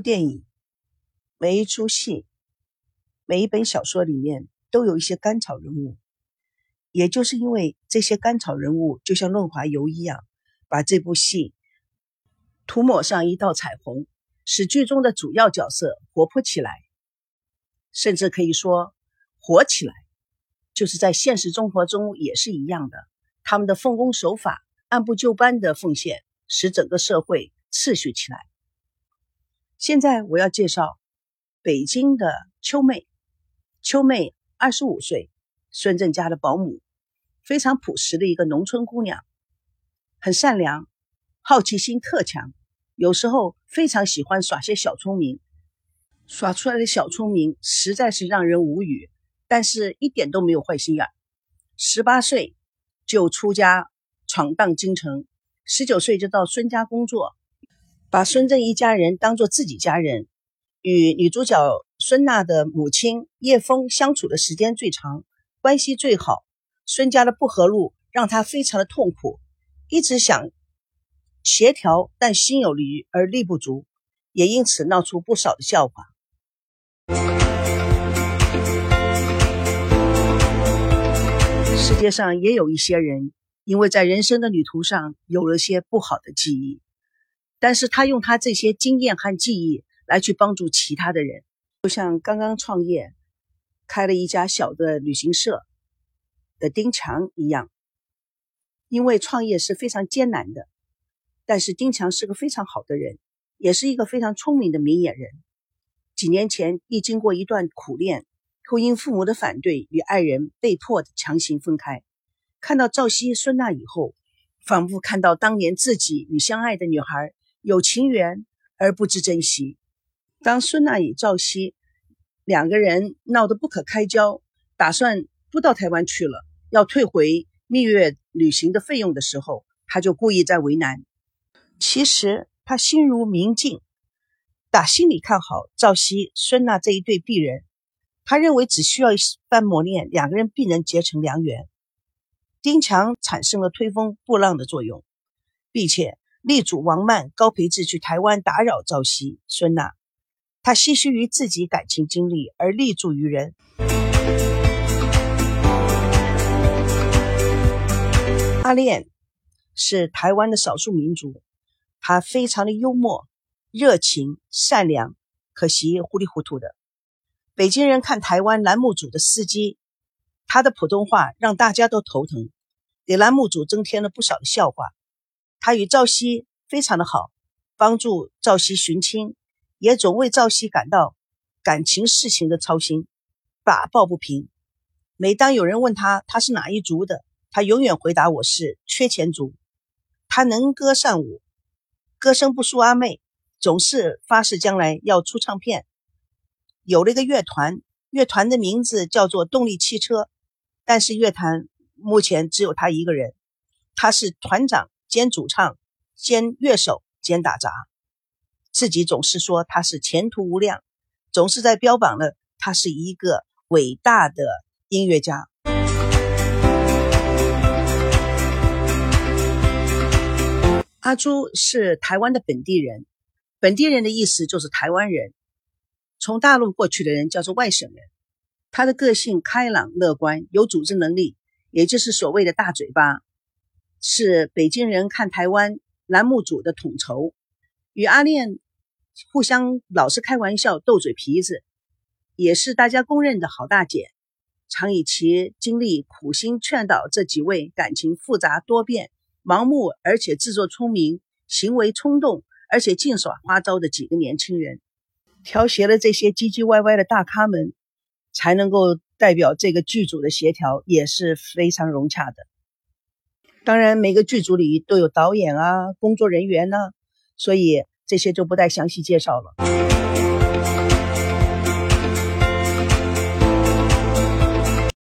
电影、每一出戏、每一本小说里面都有一些甘草人物，也就是因为这些甘草人物就像润滑油一样，把这部戏涂抹上一道彩虹，使剧中的主要角色活泼起来，甚至可以说活起来。就是在现实生活中也是一样的，他们的奉公守法、按部就班的奉献，使整个社会秩序起来。现在我要介绍北京的秋妹。秋妹二十五岁，孙正家的保姆，非常朴实的一个农村姑娘，很善良，好奇心特强，有时候非常喜欢耍些小聪明，耍出来的小聪明实在是让人无语。但是一点都没有坏心眼。十八岁就出家闯荡京城，十九岁就到孙家工作，把孙正一家人当做自己家人。与女主角孙娜的母亲叶枫相处的时间最长，关系最好。孙家的不和路让他非常的痛苦，一直想协调，但心有余而力不足，也因此闹出不少的笑话。世界上也有一些人，因为在人生的旅途上有了些不好的记忆，但是他用他这些经验和记忆来去帮助其他的人，就像刚刚创业，开了一家小的旅行社的丁强一样。因为创业是非常艰难的，但是丁强是个非常好的人，也是一个非常聪明的明眼人。几年前，亦经过一段苦恋。后因父母的反对，与爱人被迫强行分开。看到赵熙、孙娜以后，仿佛看到当年自己与相爱的女孩有情缘而不知珍惜。当孙娜与赵熙两个人闹得不可开交，打算不到台湾去了，要退回蜜月旅行的费用的时候，他就故意在为难。其实他心如明镜，打心里看好赵熙、孙娜这一对璧人。他认为只需要一番磨练，两个人必能结成良缘。丁强产生了推风布浪的作用，并且力主王曼、高培志去台湾打扰赵熙、孙娜。他唏嘘于自己感情经历，而力助于人。阿恋是台湾的少数民族，他非常的幽默、热情、善良，可惜糊里糊涂的。北京人看台湾栏目组的司机，他的普通话让大家都头疼，给栏目组增添了不少的笑话。他与赵熙非常的好，帮助赵熙寻亲，也总为赵熙感到感情事情的操心，打抱不平。每当有人问他他是哪一族的，他永远回答我是缺钱族。他能歌善舞，歌声不输阿妹，总是发誓将来要出唱片。有了一个乐团，乐团的名字叫做动力汽车，但是乐团目前只有他一个人，他是团长兼主唱兼乐手兼打杂，自己总是说他是前途无量，总是在标榜了他是一个伟大的音乐家。阿朱是台湾的本地人，本地人的意思就是台湾人。从大陆过去的人叫做外省人，他的个性开朗乐观，有组织能力，也就是所谓的大嘴巴，是北京人看台湾栏目组的统筹，与阿恋互相老是开玩笑斗嘴皮子，也是大家公认的好大姐，常以其经历苦心劝导这几位感情复杂多变、盲目而且自作聪明、行为冲动而且尽耍花招的几个年轻人。调协了这些唧唧歪歪的大咖们，才能够代表这个剧组的协调，也是非常融洽的。当然，每个剧组里都有导演啊、工作人员呢，所以这些就不再详细介绍了。